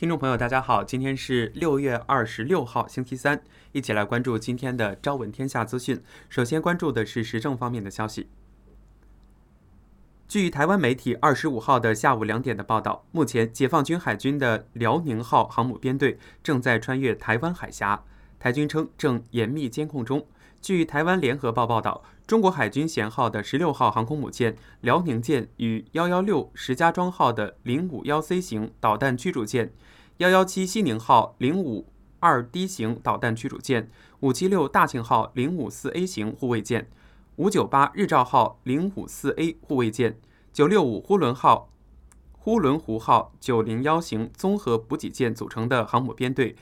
听众朋友，大家好，今天是六月二十六号，星期三，一起来关注今天的《朝闻天下》资讯。首先关注的是时政方面的消息。据台湾媒体二十五号的下午两点的报道，目前解放军海军的辽宁号航母编队正在穿越台湾海峡，台军称正严密监控中。据台湾联合报报道，中国海军舷号的十六号航空母舰辽宁舰与幺幺六石家庄号的零五幺 C 型导弹驱逐舰、幺幺七西宁号零五二 D 型导弹驱逐舰、五七六大庆号零五四 A 型护卫舰、五九八日照号零五四 A 护卫舰、九六五呼伦号呼伦湖号九零幺型综合补给舰组成的航母编队。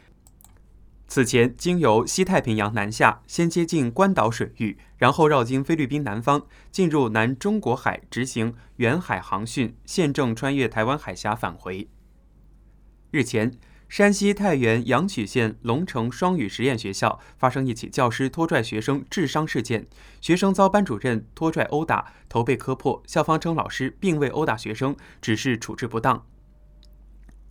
此前经由西太平洋南下，先接近关岛水域，然后绕经菲律宾南方，进入南中国海执行远海航训，现正穿越台湾海峡返回。日前，山西太原阳曲县龙城双语实验学校发生一起教师拖拽学生致伤事件，学生遭班主任拖拽殴打，头被磕破。校方称老师并未殴打学生，只是处置不当。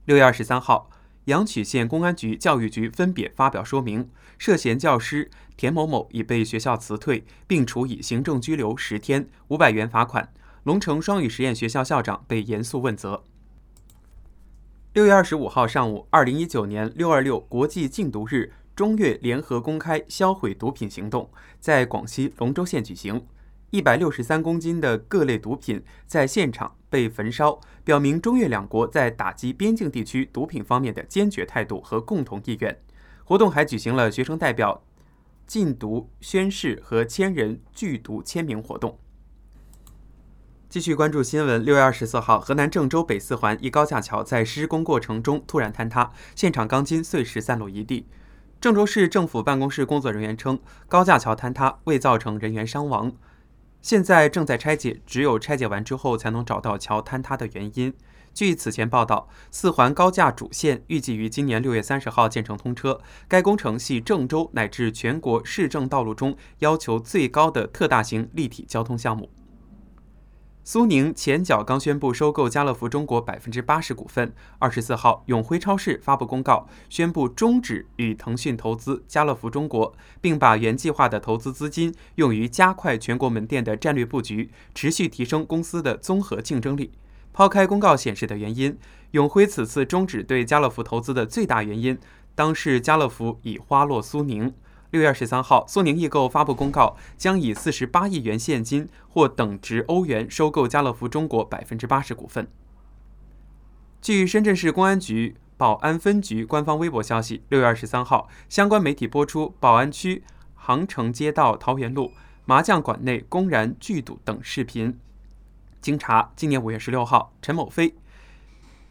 六月二十三号。阳曲县公安局、教育局分别发表说明，涉嫌教师田某某已被学校辞退，并处以行政拘留十天、五百元罚款。龙城双语实验学校校长被严肃问责。六月二十五号上午，二零一九年六二六国际禁毒日，中越联合公开销毁毒品行动在广西龙州县举行。一百六十三公斤的各类毒品在现场被焚烧，表明中越两国在打击边境地区毒品方面的坚决态度和共同意愿。活动还举行了学生代表禁毒宣誓和千人拒毒签名活动。继续关注新闻，六月二十四号，河南郑州北四环一高架桥在施工过程中突然坍塌，现场钢筋碎石散落一地。郑州市政府办公室工作人员称，高架桥坍塌未造成人员伤亡。现在正在拆解，只有拆解完之后才能找到桥坍塌的原因。据此前报道，四环高架主线预计于今年六月三十号建成通车。该工程系郑州乃至全国市政道路中要求最高的特大型立体交通项目。苏宁前脚刚宣布收购家乐福中国百分之八十股份。二十四号，永辉超市发布公告，宣布终止与腾讯投资家乐福中国，并把原计划的投资资金用于加快全国门店的战略布局，持续提升公司的综合竞争力。抛开公告显示的原因，永辉此次终止对家乐福投资的最大原因，当是家乐福已花落苏宁。六月二十三号，苏宁易购发布公告，将以四十八亿元现金或等值欧元收购家乐福中国百分之八十股份。据深圳市公安局宝安分局官方微博消息，六月二十三号，相关媒体播出宝安区杭城街道桃园路麻将馆内公然聚赌等视频。经查，今年五月十六号，陈某飞，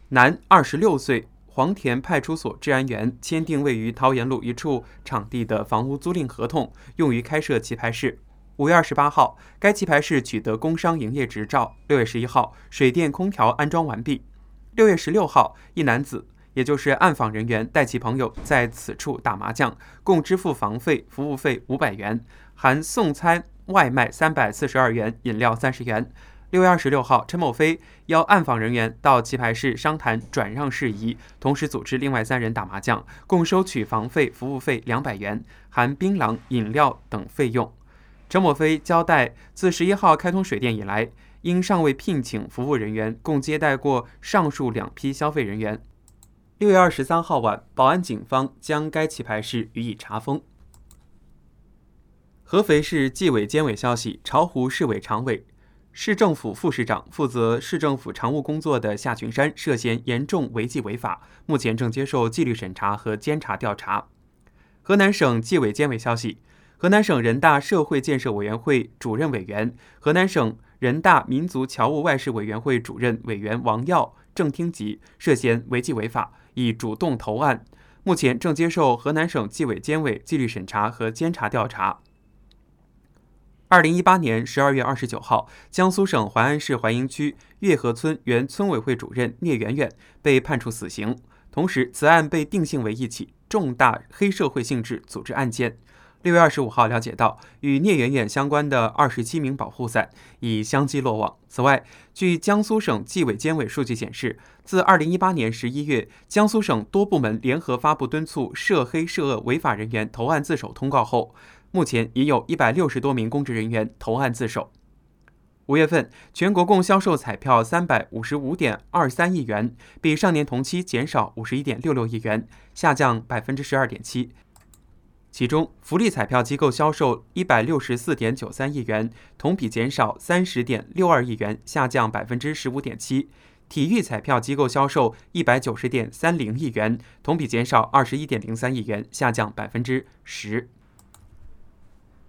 男，二十六岁。黄田派出所治安员签订位于桃园路一处场地的房屋租赁合同，用于开设棋牌室。五月二十八号，该棋牌室取得工商营业执照。六月十一号，水电空调安装完毕。六月十六号，一男子，也就是暗访人员，带其朋友在此处打麻将，共支付房费、服务费五百元，含送餐外卖三百四十二元，饮料三十元。六月二十六号，陈某飞邀暗访人员到棋牌室商谈转让事宜，同时组织另外三人打麻将，共收取房费、服务费两百元，含槟榔、饮料等费用。陈某飞交代，自十一号开通水电以来，因尚未聘请服务人员，共接待过上述两批消费人员。六月二十三号晚，宝安警方将该棋牌室予以查封。合肥市纪委监委消息，巢湖市委常委。市政府副市长负责市政府常务工作的夏群山涉嫌严重违纪违法，目前正接受纪律审查和监察调查。河南省纪委监委消息，河南省人大社会建设委员会主任委员、河南省人大民族侨务外事委员会主任委员王耀正厅级涉嫌违纪违法，已主动投案，目前正接受河南省纪委监委纪律审查和监察调查。二零一八年十二月二十九号，江苏省淮安市淮阴区月河村原村委会主任聂媛媛被判处死刑。同时，此案被定性为一起重大黑社会性质组织案件。六月二十五号了解到，与聂远远相关的二十七名保护伞已相继落网。此外，据江苏省纪委监委数据显示，自二零一八年十一月，江苏省多部门联合发布敦促涉黑涉恶违法人员投案自首通告后，目前已有一百六十多名公职人员投案自首。五月份，全国共销售彩票三百五十五点二三亿元，比上年同期减少五十一点六六亿元，下降百分之十二点七。其中，福利彩票机构销售一百六十四点九三亿元，同比减少三十点六二亿元，下降百分之十五点七；体育彩票机构销售一百九十点三零亿元，同比减少二十一点零三亿元，下降百分之十。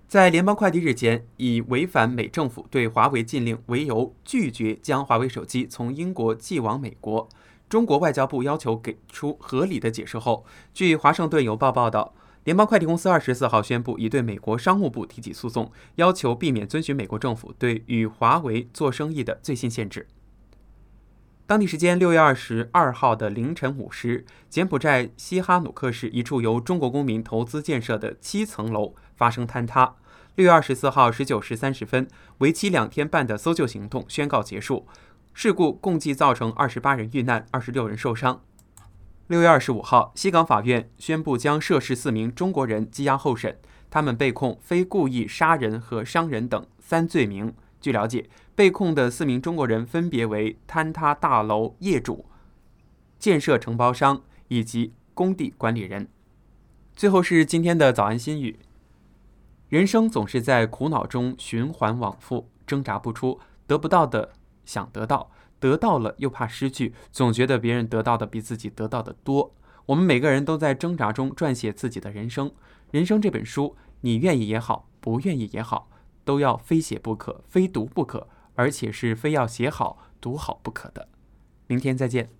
在联邦快递日前以违反美政府对华为禁令为由，拒绝将华为手机从英国寄往美国，中国外交部要求给出合理的解释后，据《华盛顿邮报》报道。联邦快递公司二十四号宣布，已对美国商务部提起诉讼，要求避免遵循美国政府对与华为做生意的最新限制。当地时间六月二十二号的凌晨五时，柬埔寨西哈努克市一处由中国公民投资建设的七层楼发生坍塌。六月二十四号十九时三十分，为期两天半的搜救行动宣告结束。事故共计造成二十八人遇难，二十六人受伤。六月二十五号，西港法院宣布将涉事四名中国人羁押候审，他们被控非故意杀人和伤人等三罪名。据了解，被控的四名中国人分别为坍塌大楼业主、建设承包商以及工地管理人。最后是今天的早安心语：人生总是在苦恼中循环往复，挣扎不出，得不到的想得到。得到了又怕失去，总觉得别人得到的比自己得到的多。我们每个人都在挣扎中撰写自己的人生。人生这本书，你愿意也好，不愿意也好，都要非写不可，非读不可，而且是非要写好、读好不可的。明天再见。